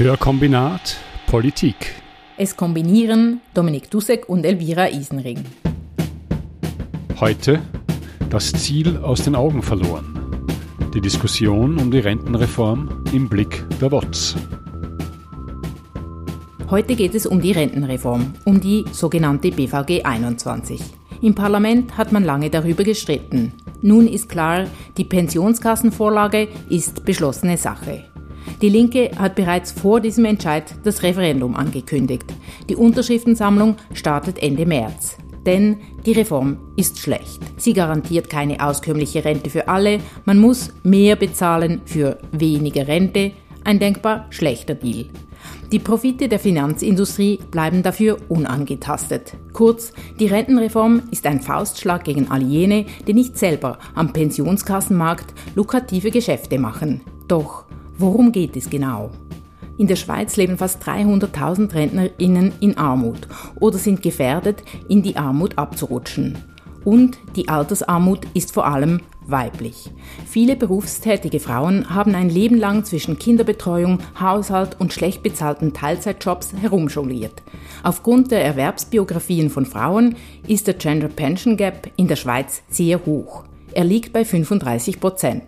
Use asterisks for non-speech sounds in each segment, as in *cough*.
Hörkombinat Politik. Es kombinieren Dominik Dussek und Elvira Isenring. Heute das Ziel aus den Augen verloren. Die Diskussion um die Rentenreform im Blick der WOTS. Heute geht es um die Rentenreform, um die sogenannte BVG 21. Im Parlament hat man lange darüber gestritten. Nun ist klar, die Pensionskassenvorlage ist beschlossene Sache. Die Linke hat bereits vor diesem Entscheid das Referendum angekündigt. Die Unterschriftensammlung startet Ende März. Denn die Reform ist schlecht. Sie garantiert keine auskömmliche Rente für alle. Man muss mehr bezahlen für weniger Rente. Ein denkbar schlechter Deal. Die Profite der Finanzindustrie bleiben dafür unangetastet. Kurz, die Rentenreform ist ein Faustschlag gegen all jene, die nicht selber am Pensionskassenmarkt lukrative Geschäfte machen. Doch worum geht es genau? In der Schweiz leben fast 300.000 Rentnerinnen in Armut oder sind gefährdet, in die Armut abzurutschen. Und die Altersarmut ist vor allem weiblich. Viele berufstätige Frauen haben ein Leben lang zwischen Kinderbetreuung, Haushalt und schlecht bezahlten Teilzeitjobs herumjongliert. Aufgrund der Erwerbsbiografien von Frauen ist der Gender Pension Gap in der Schweiz sehr hoch. Er liegt bei 35 Prozent.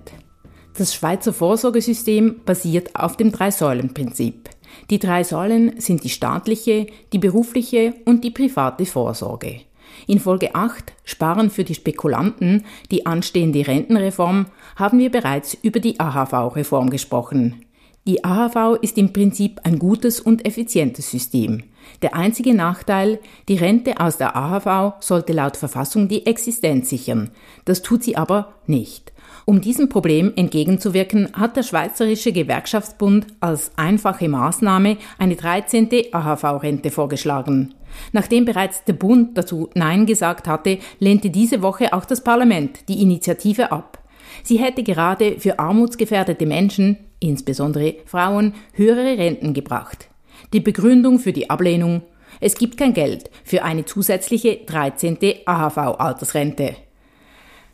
Das Schweizer Vorsorgesystem basiert auf dem Drei-Säulen-Prinzip. Die drei Säulen sind die staatliche, die berufliche und die private Vorsorge. In Folge 8 Sparen für die Spekulanten, die anstehende Rentenreform, haben wir bereits über die AHV-Reform gesprochen. Die AHV ist im Prinzip ein gutes und effizientes System. Der einzige Nachteil, die Rente aus der AHV sollte laut Verfassung die Existenz sichern. Das tut sie aber nicht. Um diesem Problem entgegenzuwirken, hat der Schweizerische Gewerkschaftsbund als einfache Maßnahme eine 13. AHV-Rente vorgeschlagen. Nachdem bereits der Bund dazu Nein gesagt hatte, lehnte diese Woche auch das Parlament die Initiative ab. Sie hätte gerade für armutsgefährdete Menschen, insbesondere Frauen, höhere Renten gebracht. Die Begründung für die Ablehnung es gibt kein Geld für eine zusätzliche 13. AHV-Altersrente.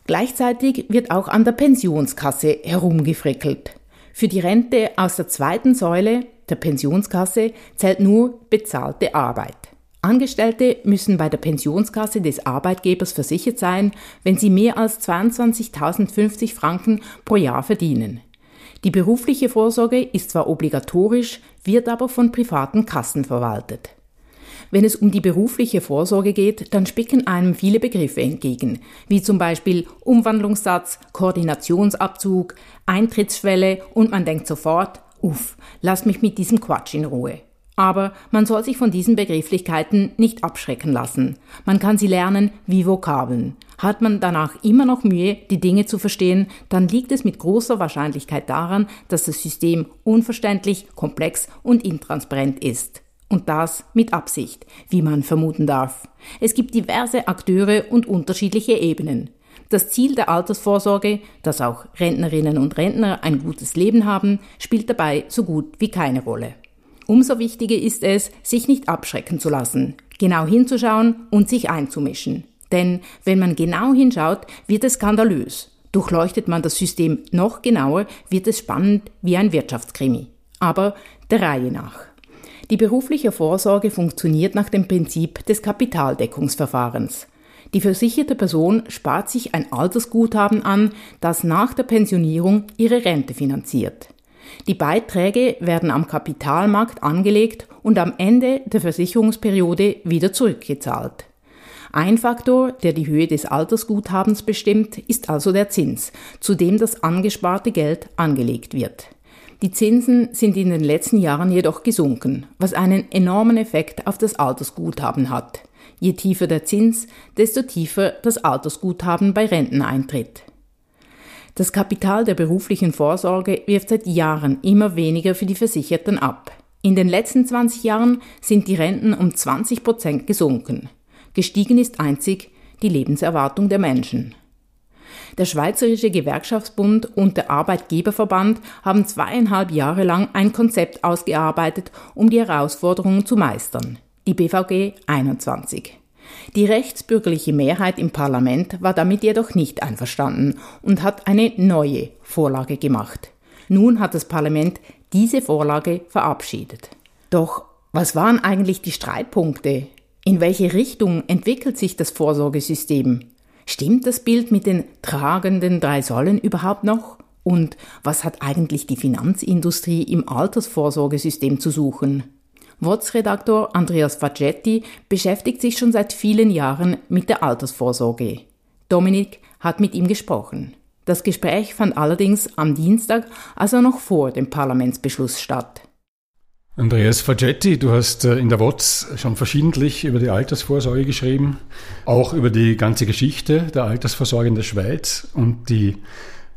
Gleichzeitig wird auch an der Pensionskasse herumgefrickelt. Für die Rente aus der zweiten Säule der Pensionskasse zählt nur bezahlte Arbeit. Angestellte müssen bei der Pensionskasse des Arbeitgebers versichert sein, wenn sie mehr als 22.050 Franken pro Jahr verdienen. Die berufliche Vorsorge ist zwar obligatorisch, wird aber von privaten Kassen verwaltet. Wenn es um die berufliche Vorsorge geht, dann spicken einem viele Begriffe entgegen, wie zum Beispiel Umwandlungssatz, Koordinationsabzug, Eintrittsschwelle und man denkt sofort, uff, lass mich mit diesem Quatsch in Ruhe. Aber man soll sich von diesen Begrifflichkeiten nicht abschrecken lassen. Man kann sie lernen wie Vokabeln. Hat man danach immer noch Mühe, die Dinge zu verstehen, dann liegt es mit großer Wahrscheinlichkeit daran, dass das System unverständlich, komplex und intransparent ist. Und das mit Absicht, wie man vermuten darf. Es gibt diverse Akteure und unterschiedliche Ebenen. Das Ziel der Altersvorsorge, dass auch Rentnerinnen und Rentner ein gutes Leben haben, spielt dabei so gut wie keine Rolle. Umso wichtiger ist es, sich nicht abschrecken zu lassen, genau hinzuschauen und sich einzumischen. Denn wenn man genau hinschaut, wird es skandalös. Durchleuchtet man das System noch genauer, wird es spannend wie ein Wirtschaftskrimi. Aber der Reihe nach. Die berufliche Vorsorge funktioniert nach dem Prinzip des Kapitaldeckungsverfahrens. Die versicherte Person spart sich ein Altersguthaben an, das nach der Pensionierung ihre Rente finanziert. Die Beiträge werden am Kapitalmarkt angelegt und am Ende der Versicherungsperiode wieder zurückgezahlt. Ein Faktor, der die Höhe des Altersguthabens bestimmt, ist also der Zins, zu dem das angesparte Geld angelegt wird. Die Zinsen sind in den letzten Jahren jedoch gesunken, was einen enormen Effekt auf das Altersguthaben hat. Je tiefer der Zins, desto tiefer das Altersguthaben bei Renteneintritt. Das Kapital der beruflichen Vorsorge wirft seit Jahren immer weniger für die Versicherten ab. In den letzten 20 Jahren sind die Renten um 20 Prozent gesunken. Gestiegen ist einzig die Lebenserwartung der Menschen. Der Schweizerische Gewerkschaftsbund und der Arbeitgeberverband haben zweieinhalb Jahre lang ein Konzept ausgearbeitet, um die Herausforderungen zu meistern. Die BVG 21. Die rechtsbürgerliche Mehrheit im Parlament war damit jedoch nicht einverstanden und hat eine neue Vorlage gemacht. Nun hat das Parlament diese Vorlage verabschiedet. Doch was waren eigentlich die Streitpunkte? In welche Richtung entwickelt sich das Vorsorgesystem? Stimmt das Bild mit den tragenden drei Säulen überhaupt noch? Und was hat eigentlich die Finanzindustrie im Altersvorsorgesystem zu suchen? WOTS-Redaktor Andreas Facetti beschäftigt sich schon seit vielen Jahren mit der Altersvorsorge. Dominik hat mit ihm gesprochen. Das Gespräch fand allerdings am Dienstag, also noch vor dem Parlamentsbeschluss statt. Andreas Facetti, du hast äh, in der WOTS schon verschiedentlich über die Altersvorsorge geschrieben, auch über die ganze Geschichte der Altersvorsorge in der Schweiz und die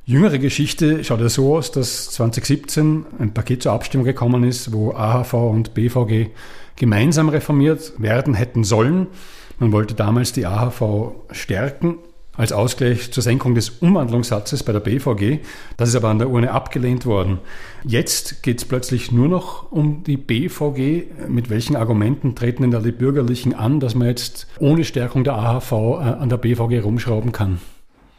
jüngere Geschichte schaut ja so aus, dass 2017 ein Paket zur Abstimmung gekommen ist, wo AHV und BVG gemeinsam reformiert werden hätten sollen. Man wollte damals die AHV stärken als Ausgleich zur Senkung des Umwandlungssatzes bei der BVG. Das ist aber an der Urne abgelehnt worden. Jetzt geht es plötzlich nur noch um die BVG. Mit welchen Argumenten treten denn da die Bürgerlichen an, dass man jetzt ohne Stärkung der AHV äh, an der BVG rumschrauben kann?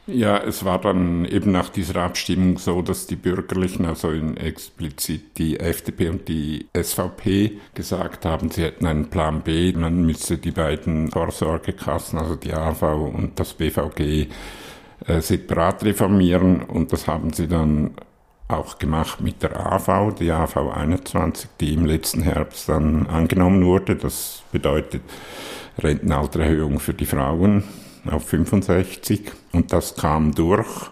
Ja, es war dann eben nach dieser Abstimmung so, dass die Bürgerlichen, also explizit die FDP und die SVP, gesagt haben, sie hätten einen Plan B, man müsse die beiden Vorsorgekassen, also die AV und das BVG, äh, separat reformieren und das haben sie dann auch gemacht mit der AV, die AV 21, die im letzten Herbst dann angenommen wurde. Das bedeutet Rentenaltererhöhung für die Frauen auf 65 und das kam durch,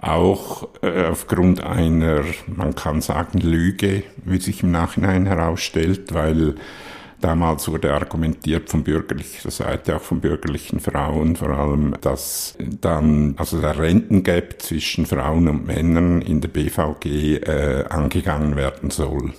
auch äh, aufgrund einer, man kann sagen, Lüge, wie sich im Nachhinein herausstellt, weil Damals wurde argumentiert von bürgerlicher Seite, auch von bürgerlichen Frauen vor allem, dass dann also der Rentengap zwischen Frauen und Männern in der BVG äh, angegangen werden soll.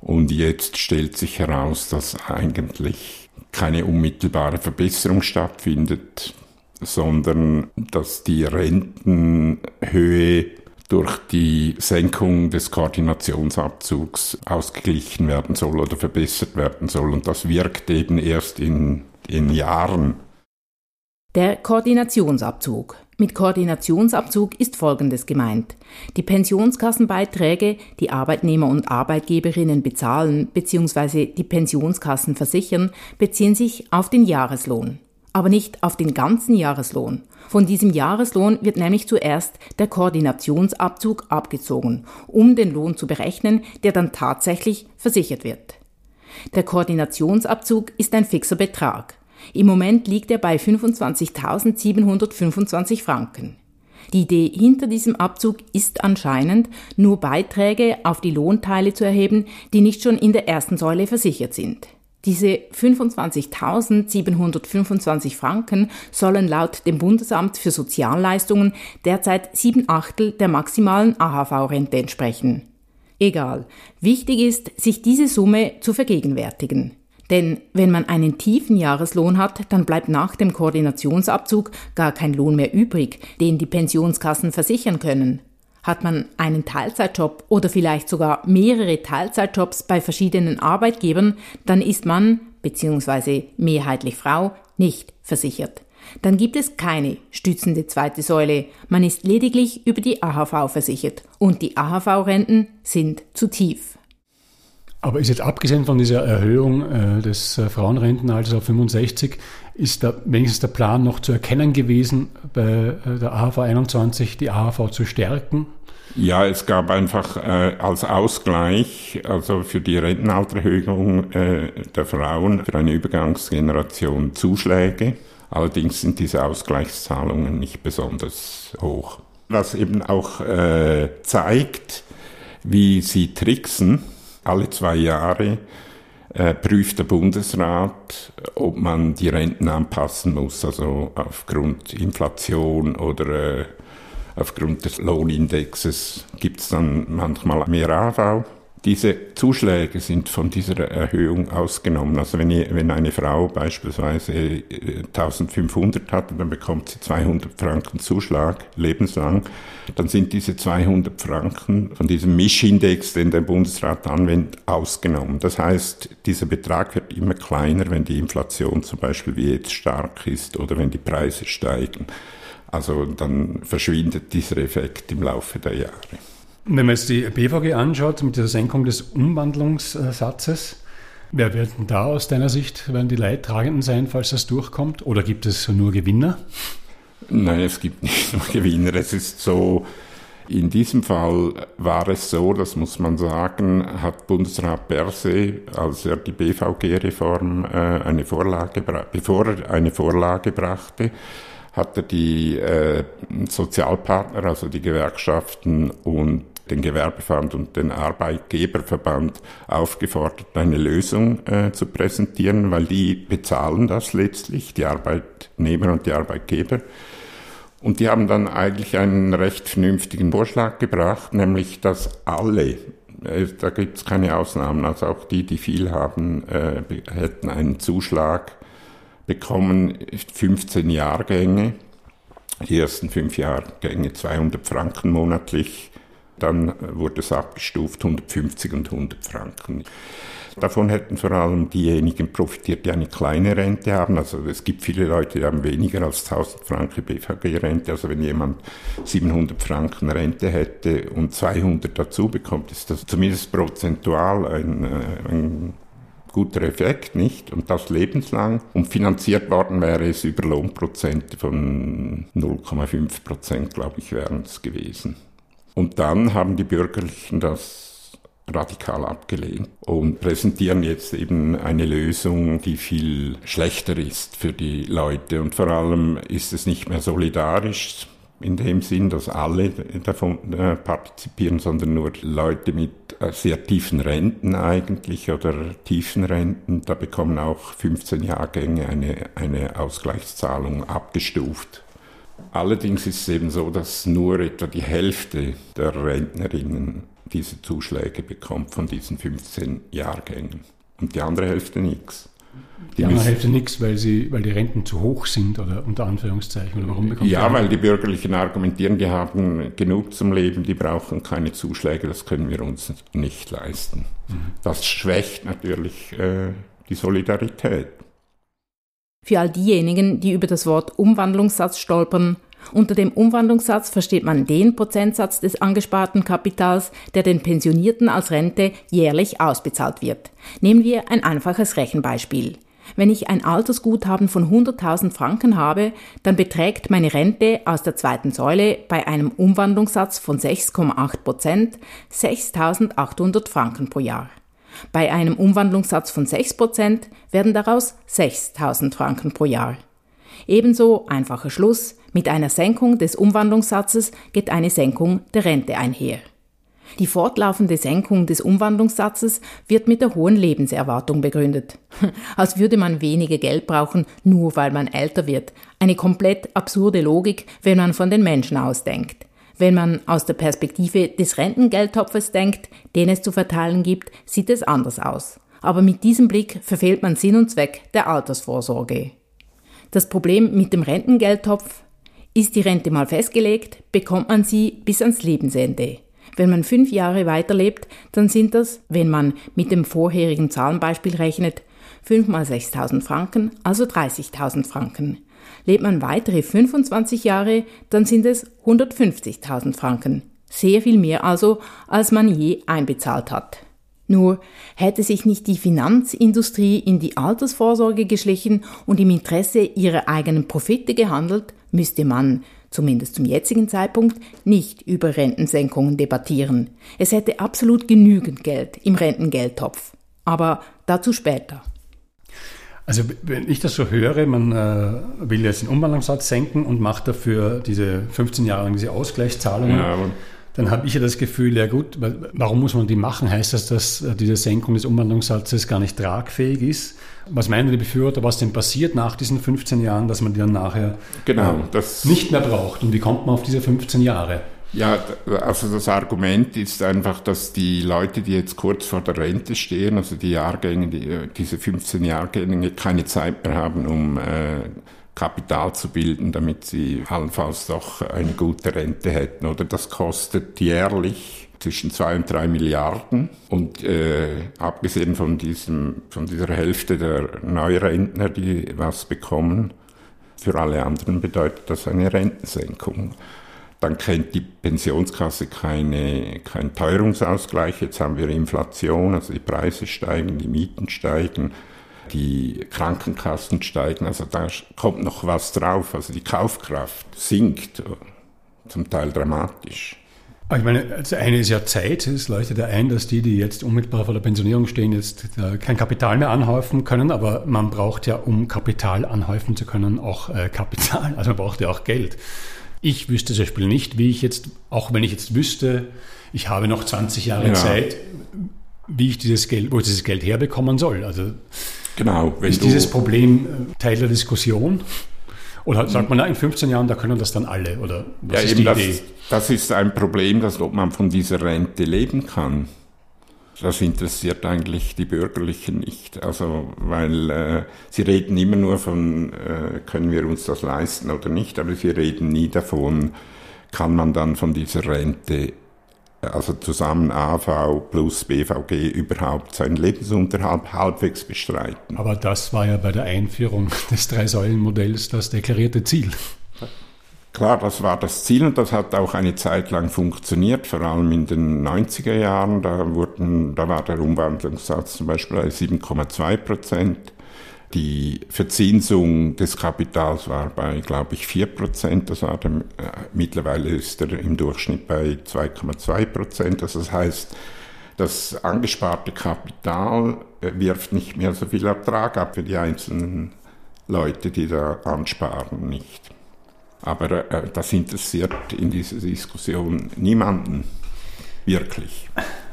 Und jetzt stellt sich heraus, dass eigentlich keine unmittelbare Verbesserung stattfindet sondern dass die Rentenhöhe durch die Senkung des Koordinationsabzugs ausgeglichen werden soll oder verbessert werden soll. Und das wirkt eben erst in, in Jahren. Der Koordinationsabzug. Mit Koordinationsabzug ist Folgendes gemeint. Die Pensionskassenbeiträge, die Arbeitnehmer und Arbeitgeberinnen bezahlen bzw. die Pensionskassen versichern, beziehen sich auf den Jahreslohn aber nicht auf den ganzen Jahreslohn. Von diesem Jahreslohn wird nämlich zuerst der Koordinationsabzug abgezogen, um den Lohn zu berechnen, der dann tatsächlich versichert wird. Der Koordinationsabzug ist ein fixer Betrag. Im Moment liegt er bei 25.725 Franken. Die Idee hinter diesem Abzug ist anscheinend, nur Beiträge auf die Lohnteile zu erheben, die nicht schon in der ersten Säule versichert sind. Diese 25.725 Franken sollen laut dem Bundesamt für Sozialleistungen derzeit sieben Achtel der maximalen AHV-Rente entsprechen. Egal. Wichtig ist, sich diese Summe zu vergegenwärtigen. Denn wenn man einen tiefen Jahreslohn hat, dann bleibt nach dem Koordinationsabzug gar kein Lohn mehr übrig, den die Pensionskassen versichern können. Hat man einen Teilzeitjob oder vielleicht sogar mehrere Teilzeitjobs bei verschiedenen Arbeitgebern, dann ist man, beziehungsweise mehrheitlich Frau, nicht versichert. Dann gibt es keine stützende zweite Säule. Man ist lediglich über die AHV versichert und die AHV-Renten sind zu tief. Aber ist jetzt abgesehen von dieser Erhöhung äh, des äh, Frauenrentenalters auf 65, ist da wenigstens der Plan noch zu erkennen gewesen, bei äh, der AHV 21 die AHV zu stärken? Ja, es gab einfach äh, als Ausgleich, also für die Rentenaltererhöhung äh, der Frauen, für eine Übergangsgeneration Zuschläge. Allerdings sind diese Ausgleichszahlungen nicht besonders hoch. Was eben auch äh, zeigt, wie sie tricksen, alle zwei Jahre äh, prüft der Bundesrat, ob man die Renten anpassen muss, also aufgrund Inflation oder äh, aufgrund des Lohnindexes gibt es dann manchmal mehr AV. Diese Zuschläge sind von dieser Erhöhung ausgenommen. Also wenn, ihr, wenn eine Frau beispielsweise 1500 äh, hat, dann bekommt sie 200 Franken Zuschlag lebenslang, dann sind diese 200 Franken von diesem Mischindex, den der Bundesrat anwendet, ausgenommen. Das heißt, dieser Betrag wird immer kleiner, wenn die Inflation zum Beispiel wie jetzt stark ist oder wenn die Preise steigen. Also dann verschwindet dieser Effekt im Laufe der Jahre. Wenn man jetzt die BVG anschaut mit dieser Senkung des Umwandlungssatzes, wer werden da aus deiner Sicht, werden die Leidtragenden sein, falls das durchkommt? Oder gibt es nur Gewinner? Nein, es gibt nicht *laughs* nur Gewinner. Es ist so, in diesem Fall war es so, das muss man sagen, hat Bundesrat Berse, als er die BVG-Reform äh, eine Vorlage, bevor er eine Vorlage brachte, hat er die äh, Sozialpartner, also die Gewerkschaften und den Gewerbeverband und den Arbeitgeberverband aufgefordert, eine Lösung äh, zu präsentieren, weil die bezahlen das letztlich, die Arbeitnehmer und die Arbeitgeber. Und die haben dann eigentlich einen recht vernünftigen Vorschlag gebracht, nämlich dass alle, äh, da gibt es keine Ausnahmen, also auch die, die viel haben, äh, hätten einen Zuschlag bekommen, 15 Jahrgänge, die ersten fünf Jahrgänge 200 Franken monatlich, dann wurde es abgestuft 150 und 100 Franken. Davon hätten vor allem diejenigen profitiert, die eine kleine Rente haben. Also es gibt viele Leute, die haben weniger als 1000 Franken BVG-Rente. Also wenn jemand 700 Franken Rente hätte und 200 dazu bekommt, ist das zumindest prozentual ein, äh, ein guter Effekt, nicht? Und das lebenslang. Und finanziert worden wäre es über Lohnprozente von 0,5 Prozent, glaube ich, wären es gewesen. Und dann haben die Bürgerlichen das radikal abgelehnt und präsentieren jetzt eben eine Lösung, die viel schlechter ist für die Leute. Und vor allem ist es nicht mehr solidarisch in dem Sinn, dass alle davon äh, partizipieren, sondern nur Leute mit äh, sehr tiefen Renten eigentlich oder tiefen Renten. Da bekommen auch 15 Jahrgänge eine, eine Ausgleichszahlung abgestuft. Allerdings ist es eben so, dass nur etwa die Hälfte der Rentnerinnen diese Zuschläge bekommt von diesen 15 Jahrgängen. Und die andere Hälfte nichts. Die, die andere Hälfte nichts, weil, sie, weil die Renten zu hoch sind oder unter Anführungszeichen. Oder warum bekommt ja, weil die Bürgerlichen argumentieren, die haben genug zum Leben, die brauchen keine Zuschläge, das können wir uns nicht leisten. Mhm. Das schwächt natürlich äh, die Solidarität. Für all diejenigen, die über das Wort Umwandlungssatz stolpern, unter dem Umwandlungssatz versteht man den Prozentsatz des angesparten Kapitals, der den Pensionierten als Rente jährlich ausbezahlt wird. Nehmen wir ein einfaches Rechenbeispiel. Wenn ich ein Altersguthaben von 100.000 Franken habe, dann beträgt meine Rente aus der zweiten Säule bei einem Umwandlungssatz von 6,8 Prozent 6.800 Franken pro Jahr. Bei einem Umwandlungssatz von 6 Prozent werden daraus 6.000 Franken pro Jahr. Ebenso einfacher Schluss, mit einer Senkung des Umwandlungssatzes geht eine Senkung der Rente einher. Die fortlaufende Senkung des Umwandlungssatzes wird mit der hohen Lebenserwartung begründet. *laughs* Als würde man weniger Geld brauchen, nur weil man älter wird. Eine komplett absurde Logik, wenn man von den Menschen ausdenkt. Wenn man aus der Perspektive des Rentengeldtopfes denkt, den es zu verteilen gibt, sieht es anders aus. Aber mit diesem Blick verfehlt man Sinn und Zweck der Altersvorsorge. Das Problem mit dem Rentengeldtopf ist die Rente mal festgelegt, bekommt man sie bis ans Lebensende. Wenn man fünf Jahre weiterlebt, dann sind das, wenn man mit dem vorherigen Zahlenbeispiel rechnet, 5 mal 6.000 Franken, also 30.000 Franken. Lebt man weitere 25 Jahre, dann sind es 150.000 Franken. Sehr viel mehr also, als man je einbezahlt hat. Nur hätte sich nicht die Finanzindustrie in die Altersvorsorge geschlichen und im Interesse ihrer eigenen Profite gehandelt, müsste man, zumindest zum jetzigen Zeitpunkt, nicht über Rentensenkungen debattieren. Es hätte absolut genügend Geld im Rentengeldtopf. Aber dazu später. Also wenn ich das so höre, man äh, will jetzt den Umwandlungssatz senken und macht dafür diese 15 Jahre lang diese Ausgleichszahlungen. Ja, dann habe ich ja das Gefühl, ja gut, warum muss man die machen? Heißt das, dass äh, diese Senkung des Umwandlungssatzes gar nicht tragfähig ist? Was meinen die Befürworter, was denn passiert nach diesen 15 Jahren, dass man die dann nachher genau, äh, nicht mehr braucht? Und wie kommt man auf diese 15 Jahre? Ja, also das Argument ist einfach, dass die Leute, die jetzt kurz vor der Rente stehen, also die Jahrgänge, die, äh, diese 15 Jahrgänge, keine Zeit mehr haben, um äh, Kapital zu bilden, damit sie allenfalls doch eine gute Rente hätten. Oder das kostet jährlich zwischen zwei und drei Milliarden. Und äh, abgesehen von, diesem, von dieser Hälfte der Neurentner, die was bekommen, für alle anderen bedeutet das eine Rentensenkung. Dann kennt die Pensionskasse keine, keinen Teuerungsausgleich. Jetzt haben wir Inflation, also die Preise steigen, die Mieten steigen, die Krankenkassen steigen. Also da kommt noch was drauf. Also die Kaufkraft sinkt, zum Teil dramatisch. Ich meine, das eine ist ja Zeit. Es leuchtet ja ein, dass die, die jetzt unmittelbar vor der Pensionierung stehen, jetzt kein Kapital mehr anhäufen können. Aber man braucht ja, um Kapital anhäufen zu können, auch äh, Kapital. Also man braucht ja auch Geld. Ich wüsste zum Beispiel nicht, wie ich jetzt, auch wenn ich jetzt wüsste, ich habe noch 20 Jahre ja. Zeit, wie ich dieses Geld, wo ich dieses Geld herbekommen soll. Also genau, ist dieses Problem äh, Teil der Diskussion? Oder sagt man, na, in 15 Jahren, da können das dann alle? Oder was ja, ist die das, Idee? Das ist ein Problem, dass ob man von dieser Rente leben kann. Das interessiert eigentlich die Bürgerlichen nicht. Also, weil äh, sie reden immer nur von, äh, können wir uns das leisten oder nicht, aber sie reden nie davon, kann man dann von dieser Rente also zusammen AV plus BVG überhaupt seinen Lebensunterhalt halbwegs bestreiten. Aber das war ja bei der Einführung des Drei-Säulen-Modells das deklarierte Ziel. Klar, das war das Ziel und das hat auch eine Zeit lang funktioniert, vor allem in den 90er Jahren. Da, wurden, da war der Umwandlungssatz zum Beispiel bei 7,2 Prozent. Die Verzinsung des Kapitals war bei, glaube ich, 4 Prozent. Das war der, äh, mittlerweile ist er im Durchschnitt bei 2,2 Prozent. Also das heißt, das angesparte Kapital äh, wirft nicht mehr so viel Ertrag ab für die einzelnen Leute, die da ansparen, nicht. Aber äh, das interessiert in dieser Diskussion niemanden wirklich.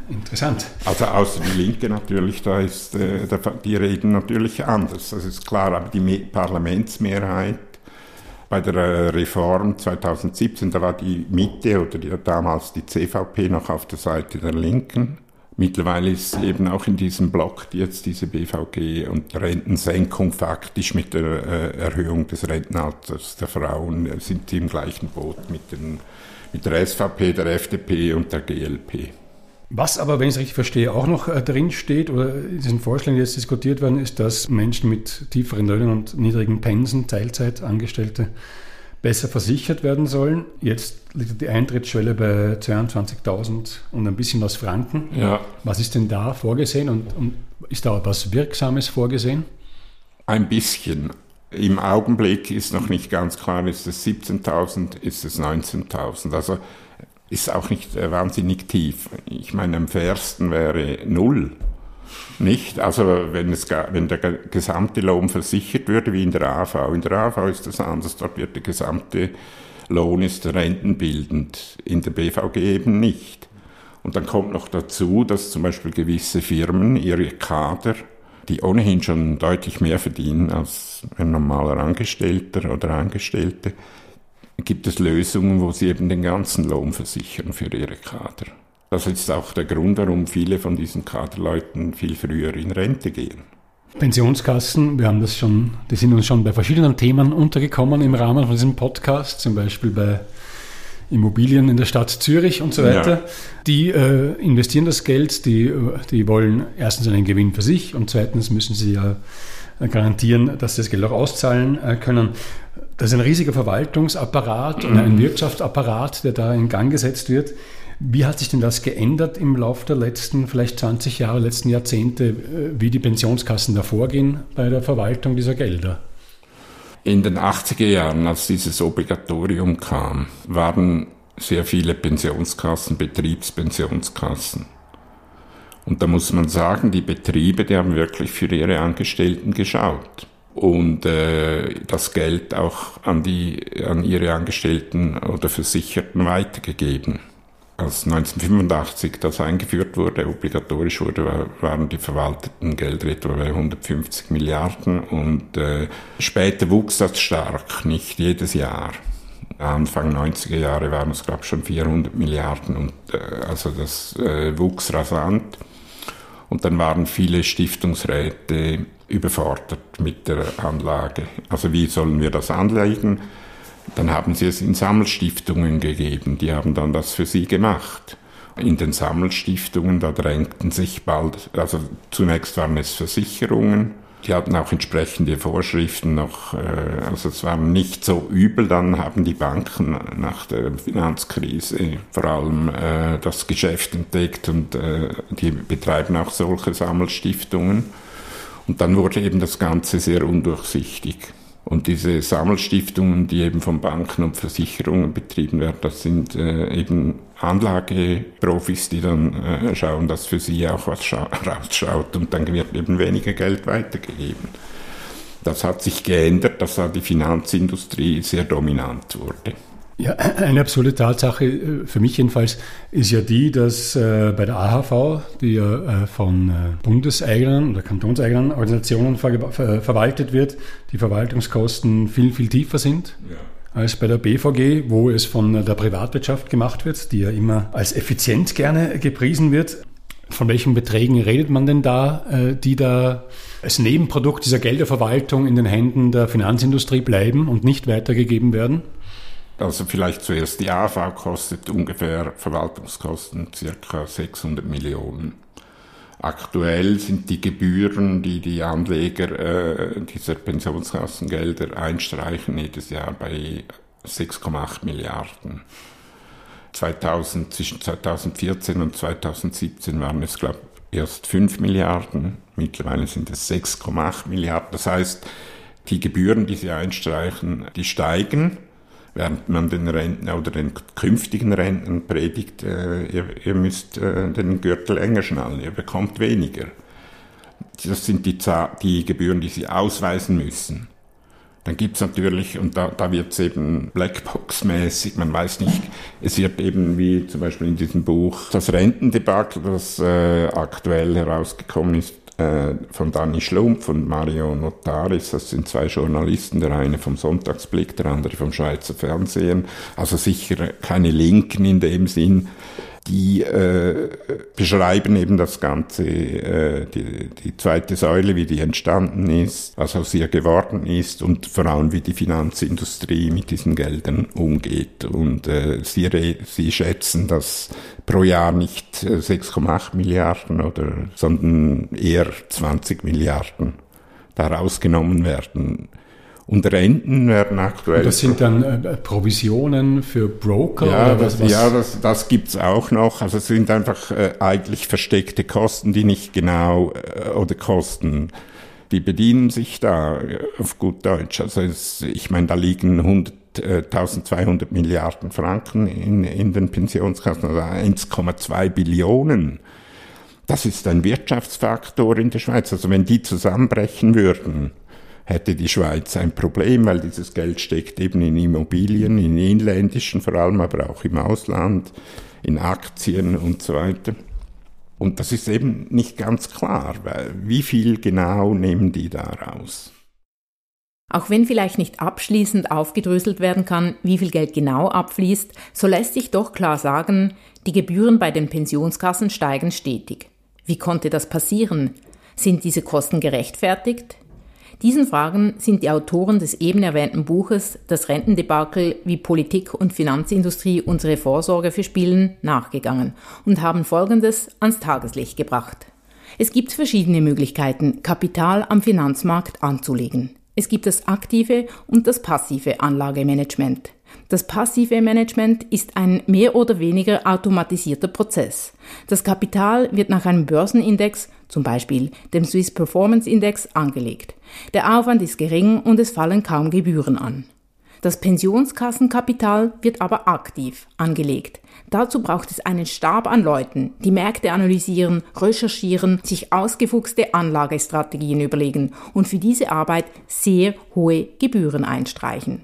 Interessant. Also außer die Linke natürlich, da ist, äh, die reden natürlich anders, das ist klar, aber die Parlamentsmehrheit bei der äh, Reform 2017, da war die Mitte oder die, damals die CVP noch auf der Seite der Linken. Mittlerweile ist eben auch in diesem Block jetzt diese BVG und Rentensenkung faktisch mit der äh, Erhöhung des Rentenalters der Frauen äh, sind sie im gleichen Boot mit, den, mit der SVP, der FDP und der GLP. Was aber, wenn ich es richtig verstehe, auch noch äh, drin steht oder in diesen Vorschlägen, die jetzt diskutiert werden, ist, dass Menschen mit tieferen Löhnen und niedrigen Pensen, Teilzeitangestellte, besser versichert werden sollen. Jetzt liegt die Eintrittsschwelle bei 22.000 und ein bisschen was Franken. Ja. Was ist denn da vorgesehen und, und ist da etwas Wirksames vorgesehen? Ein bisschen. Im Augenblick ist noch nicht ganz klar, ist es 17.000, ist es 19.000. Also ist auch nicht äh, wahnsinnig tief. Ich meine, am fairsten wäre null. Nicht? Also wenn, es, wenn der gesamte Lohn versichert würde, wie in der AV. In der AV ist das anders. Dort wird der gesamte Lohn ist rentenbildend. In der BVG eben nicht. Und dann kommt noch dazu, dass zum Beispiel gewisse Firmen ihre Kader, die ohnehin schon deutlich mehr verdienen als ein normaler Angestellter oder Angestellte, gibt es Lösungen, wo sie eben den ganzen Lohn versichern für ihre Kader. Das ist auch der Grund, warum viele von diesen Kaderleuten viel früher in Rente gehen. Pensionskassen, wir haben das schon, die sind uns schon bei verschiedenen Themen untergekommen im Rahmen von diesem Podcast, zum Beispiel bei Immobilien in der Stadt Zürich und so weiter. Ja. Die äh, investieren das Geld, die, die wollen erstens einen Gewinn für sich und zweitens müssen sie ja garantieren, dass sie das Geld auch auszahlen äh, können. Das ist ein riesiger Verwaltungsapparat und ein mhm. Wirtschaftsapparat, der da in Gang gesetzt wird. Wie hat sich denn das geändert im Laufe der letzten vielleicht 20 Jahre, letzten Jahrzehnte, äh, wie die Pensionskassen da vorgehen bei der Verwaltung dieser Gelder? In den 80er Jahren, als dieses Obligatorium kam, waren sehr viele Pensionskassen Betriebspensionskassen. Und da muss man sagen, die Betriebe, die haben wirklich für ihre Angestellten geschaut und äh, das Geld auch an, die, an ihre Angestellten oder Versicherten weitergegeben. Als 1985 das eingeführt wurde, obligatorisch wurde, waren die verwalteten Gelder etwa bei 150 Milliarden und äh, später wuchs das stark, nicht jedes Jahr. Anfang 90er Jahre waren es, glaube ich, schon 400 Milliarden und äh, also das äh, wuchs rasant. Und dann waren viele Stiftungsräte überfordert mit der Anlage. Also wie sollen wir das anlegen? Dann haben sie es in Sammelstiftungen gegeben, die haben dann das für sie gemacht. In den Sammelstiftungen, da drängten sich bald, also zunächst waren es Versicherungen, Die hatten auch entsprechende Vorschriften noch, äh, also es war nicht so übel. Dann haben die Banken nach der Finanzkrise vor allem äh, das Geschäft entdeckt und äh, die betreiben auch solche Sammelstiftungen. Und dann wurde eben das Ganze sehr undurchsichtig. Und diese Sammelstiftungen, die eben von Banken und Versicherungen betrieben werden, das sind äh, eben Anlageprofis, die dann äh, schauen, dass für sie auch was *laughs* rausschaut und dann wird eben weniger Geld weitergegeben. Das hat sich geändert, dass da die Finanzindustrie sehr dominant wurde. Ja, *clears throat* eine absurde Tatsache, äh, für mich jedenfalls, ist ja die, dass äh, bei der AHV, die ja äh, von äh, bundeseigenen oder kantonseigenen Organisationen ver ver verwaltet wird, die Verwaltungskosten viel, viel tiefer sind. Ja. Als bei der BVG, wo es von der Privatwirtschaft gemacht wird, die ja immer als effizient gerne gepriesen wird. Von welchen Beträgen redet man denn da, die da als Nebenprodukt dieser Gelderverwaltung in den Händen der Finanzindustrie bleiben und nicht weitergegeben werden? Also vielleicht zuerst die AV kostet ungefähr Verwaltungskosten circa 600 Millionen. Aktuell sind die Gebühren, die die Anleger äh, dieser Pensionskassengelder einstreichen, jedes Jahr bei 6,8 Milliarden. 2000, zwischen 2014 und 2017 waren es, glaube ich, erst 5 Milliarden. Mittlerweile sind es 6,8 Milliarden. Das heißt, die Gebühren, die sie einstreichen, die steigen während man den Rentner oder den künftigen Rentnern predigt, äh, ihr, ihr, müsst äh, den Gürtel enger schnallen, ihr bekommt weniger. Das sind die, die Gebühren, die sie ausweisen müssen. Dann gibt's natürlich, und da, da wird's eben Blackbox-mäßig, man weiß nicht, es wird eben wie zum Beispiel in diesem Buch das Rentendebakel, das äh, aktuell herausgekommen ist, äh, von Danny Schlumpf und Mario Notaris, das sind zwei Journalisten, der eine vom Sonntagsblick, der andere vom Schweizer Fernsehen, also sicher keine Linken in dem Sinn, die äh, beschreiben eben das Ganze, äh, die, die zweite Säule, wie die entstanden ist, was aus ihr geworden ist und vor allem, wie die Finanzindustrie mit diesen Geldern umgeht. Und äh, sie, sie schätzen, dass pro Jahr nicht 6,8 Milliarden oder, sondern eher 20 Milliarden da rausgenommen werden. Und Renten werden aktuell. Und das sind dann äh, Provisionen für Broker? Ja, oder das, was? ja das, das gibt's auch noch. Also es sind einfach äh, eigentlich versteckte Kosten, die nicht genau, äh, oder Kosten, die bedienen sich da äh, auf gut Deutsch. Also es, ich meine, da liegen 100 1200 äh, Milliarden Franken in, in den Pensionskassen, also 1,2 Billionen. Das ist ein Wirtschaftsfaktor in der Schweiz. Also wenn die zusammenbrechen würden, hätte die Schweiz ein Problem, weil dieses Geld steckt eben in Immobilien, in inländischen vor allem, aber auch im Ausland, in Aktien und so weiter. Und das ist eben nicht ganz klar, weil wie viel genau nehmen die da raus? Auch wenn vielleicht nicht abschließend aufgedröselt werden kann, wie viel Geld genau abfließt, so lässt sich doch klar sagen, die Gebühren bei den Pensionskassen steigen stetig. Wie konnte das passieren? Sind diese Kosten gerechtfertigt? Diesen Fragen sind die Autoren des eben erwähnten Buches Das Rentendebakel, wie Politik und Finanzindustrie unsere Vorsorge verspielen, nachgegangen und haben Folgendes ans Tageslicht gebracht. Es gibt verschiedene Möglichkeiten, Kapital am Finanzmarkt anzulegen. Es gibt das aktive und das passive Anlagemanagement. Das passive Management ist ein mehr oder weniger automatisierter Prozess. Das Kapital wird nach einem Börsenindex, zum Beispiel dem Swiss Performance Index, angelegt. Der Aufwand ist gering und es fallen kaum Gebühren an. Das Pensionskassenkapital wird aber aktiv angelegt. Dazu braucht es einen Stab an Leuten, die Märkte analysieren, recherchieren, sich ausgefuchste Anlagestrategien überlegen und für diese Arbeit sehr hohe Gebühren einstreichen.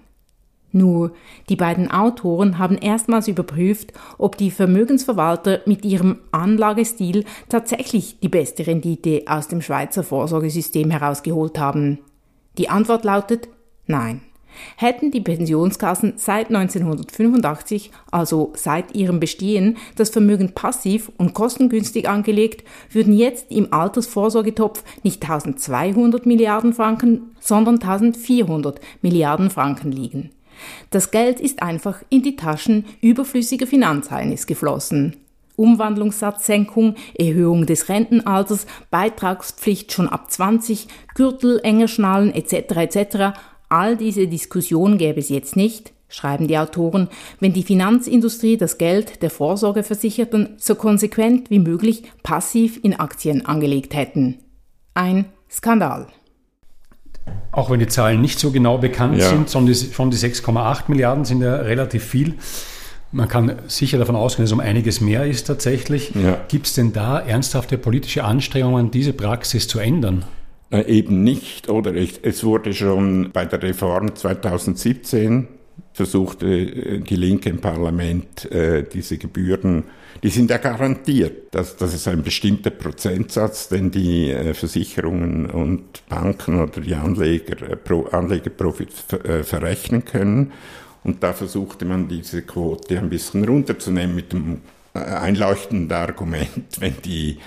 Nur, die beiden Autoren haben erstmals überprüft, ob die Vermögensverwalter mit ihrem Anlagestil tatsächlich die beste Rendite aus dem Schweizer Vorsorgesystem herausgeholt haben. Die Antwort lautet Nein. Hätten die Pensionskassen seit 1985, also seit ihrem Bestehen, das Vermögen passiv und kostengünstig angelegt, würden jetzt im Altersvorsorgetopf nicht 1200 Milliarden Franken, sondern 1400 Milliarden Franken liegen. Das Geld ist einfach in die Taschen überflüssiger Finanzheinis geflossen. Umwandlungssatzsenkung, Erhöhung des Rentenalters, Beitragspflicht schon ab 20, Gürtel enger schnallen etc. etc. All diese Diskussionen gäbe es jetzt nicht, schreiben die Autoren, wenn die Finanzindustrie das Geld der Vorsorgeversicherten so konsequent wie möglich passiv in Aktien angelegt hätten. Ein Skandal. Auch wenn die Zahlen nicht so genau bekannt ja. sind, schon die, schon die 6,8 Milliarden sind ja relativ viel. Man kann sicher davon ausgehen, dass es um einiges mehr ist tatsächlich. Ja. Gibt es denn da ernsthafte politische Anstrengungen, diese Praxis zu ändern? Äh, eben nicht, oder? Es wurde schon bei der Reform 2017 versuchte äh, die Linke im Parlament äh, diese Gebühren, die sind ja garantiert, dass das ist ein bestimmter Prozentsatz, den die Versicherungen und Banken oder die Anleger, pro, Anlegerprofit verrechnen können. Und da versuchte man diese Quote ein bisschen runterzunehmen mit dem einleuchtenden Argument, *laughs* wenn die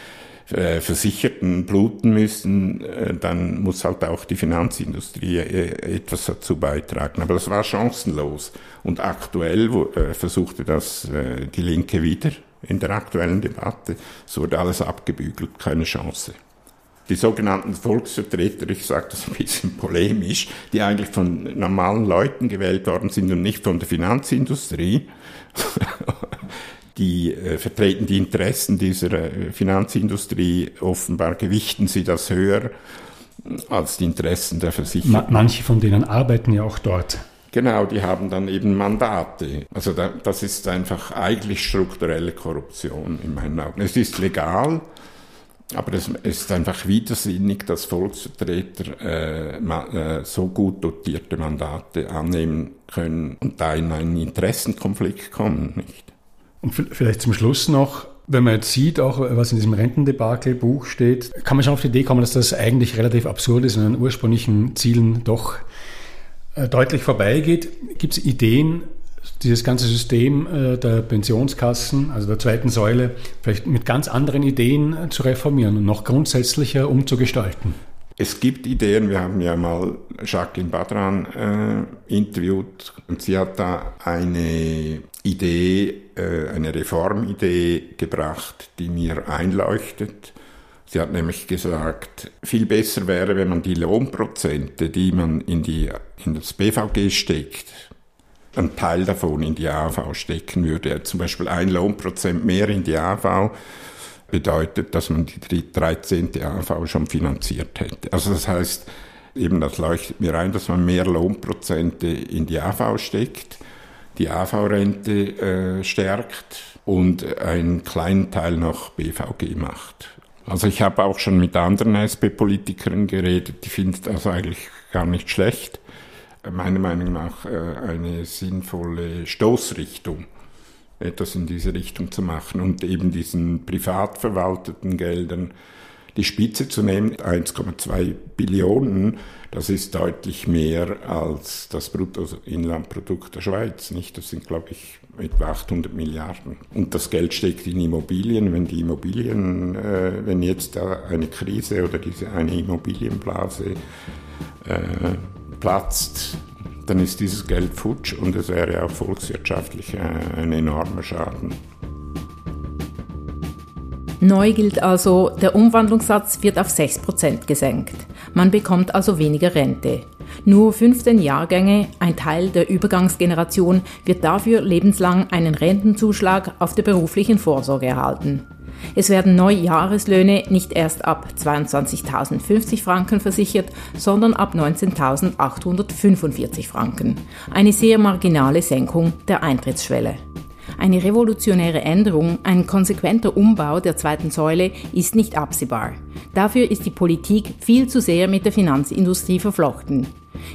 äh, Versicherten bluten müssen, äh, dann muss halt auch die Finanzindustrie äh, etwas dazu beitragen. Aber das war chancenlos. Und aktuell versuchte das die Linke wieder in der aktuellen Debatte. Es wurde alles abgebügelt, keine Chance. Die sogenannten Volksvertreter, ich sage das ein bisschen polemisch, die eigentlich von normalen Leuten gewählt worden sind und nicht von der Finanzindustrie, *laughs* die äh, vertreten die Interessen dieser äh, Finanzindustrie, offenbar gewichten sie das höher als die Interessen der Versicherer. Manche von denen arbeiten ja auch dort. Genau, die haben dann eben Mandate. Also da, das ist einfach eigentlich strukturelle Korruption in meinen Augen. Es ist legal, aber es ist einfach widersinnig, dass Volksvertreter äh, ma, äh, so gut dotierte Mandate annehmen können und da in einen Interessenkonflikt kommen. Nicht? Und vielleicht zum Schluss noch, wenn man jetzt sieht, auch was in diesem Rentendebakel-Buch steht, kann man schon auf die Idee kommen, dass das eigentlich relativ absurd ist und an ursprünglichen Zielen doch äh, deutlich vorbeigeht. Gibt es Ideen, dieses ganze System äh, der Pensionskassen, also der zweiten Säule, vielleicht mit ganz anderen Ideen zu reformieren und noch grundsätzlicher umzugestalten? Es gibt Ideen, wir haben ja mal Jacqueline Badran äh, interviewt und sie hat da eine Idee, äh, eine Reformidee gebracht, die mir einleuchtet. Sie hat nämlich gesagt, viel besser wäre, wenn man die Lohnprozente, die man in, die, in das BVG steckt, einen Teil davon in die AV stecken würde. Zum Beispiel ein Lohnprozent mehr in die AV bedeutet, dass man die 13. AV schon finanziert hätte. Also das heißt, eben das leuchtet mir ein, dass man mehr Lohnprozente in die AV steckt, die AV-Rente äh, stärkt und einen kleinen Teil noch BVG macht. Also ich habe auch schon mit anderen SP-Politikern geredet, die finden das eigentlich gar nicht schlecht. Meiner Meinung nach äh, eine sinnvolle Stoßrichtung etwas in diese Richtung zu machen und eben diesen privat verwalteten Geldern die Spitze zu nehmen. 1,2 Billionen, das ist deutlich mehr als das Bruttoinlandprodukt der Schweiz. Nicht? Das sind, glaube ich, etwa 800 Milliarden. Und das Geld steckt in Immobilien. Wenn die Immobilien, äh, wenn jetzt da eine Krise oder diese eine Immobilienblase äh, platzt, dann ist dieses Geld futsch und es wäre auch volkswirtschaftlich äh, ein enormer Schaden. Neu gilt also, der Umwandlungssatz wird auf 6% gesenkt. Man bekommt also weniger Rente. Nur 15 Jahrgänge, ein Teil der Übergangsgeneration, wird dafür lebenslang einen Rentenzuschlag auf der beruflichen Vorsorge erhalten. Es werden Neujahreslöhne nicht erst ab 22.050 Franken versichert, sondern ab 19.845 Franken. Eine sehr marginale Senkung der Eintrittsschwelle. Eine revolutionäre Änderung, ein konsequenter Umbau der zweiten Säule ist nicht absehbar. Dafür ist die Politik viel zu sehr mit der Finanzindustrie verflochten.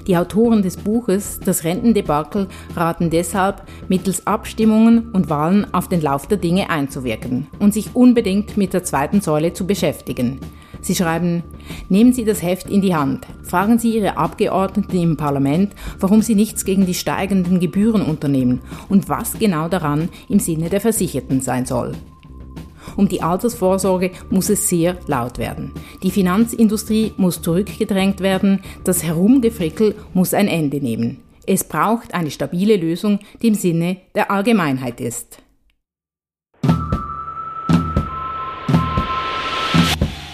Die Autoren des Buches Das Rentendebakel raten deshalb, mittels Abstimmungen und Wahlen auf den Lauf der Dinge einzuwirken und sich unbedingt mit der zweiten Säule zu beschäftigen. Sie schreiben, nehmen Sie das Heft in die Hand, fragen Sie Ihre Abgeordneten im Parlament, warum sie nichts gegen die steigenden Gebühren unternehmen und was genau daran im Sinne der Versicherten sein soll. Um die Altersvorsorge muss es sehr laut werden. Die Finanzindustrie muss zurückgedrängt werden. Das Herumgefrickel muss ein Ende nehmen. Es braucht eine stabile Lösung, die im Sinne der Allgemeinheit ist.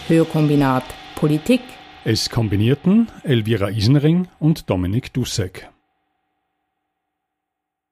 Hörkombinat Politik. Es kombinierten Elvira Isenring und Dominik Dussek.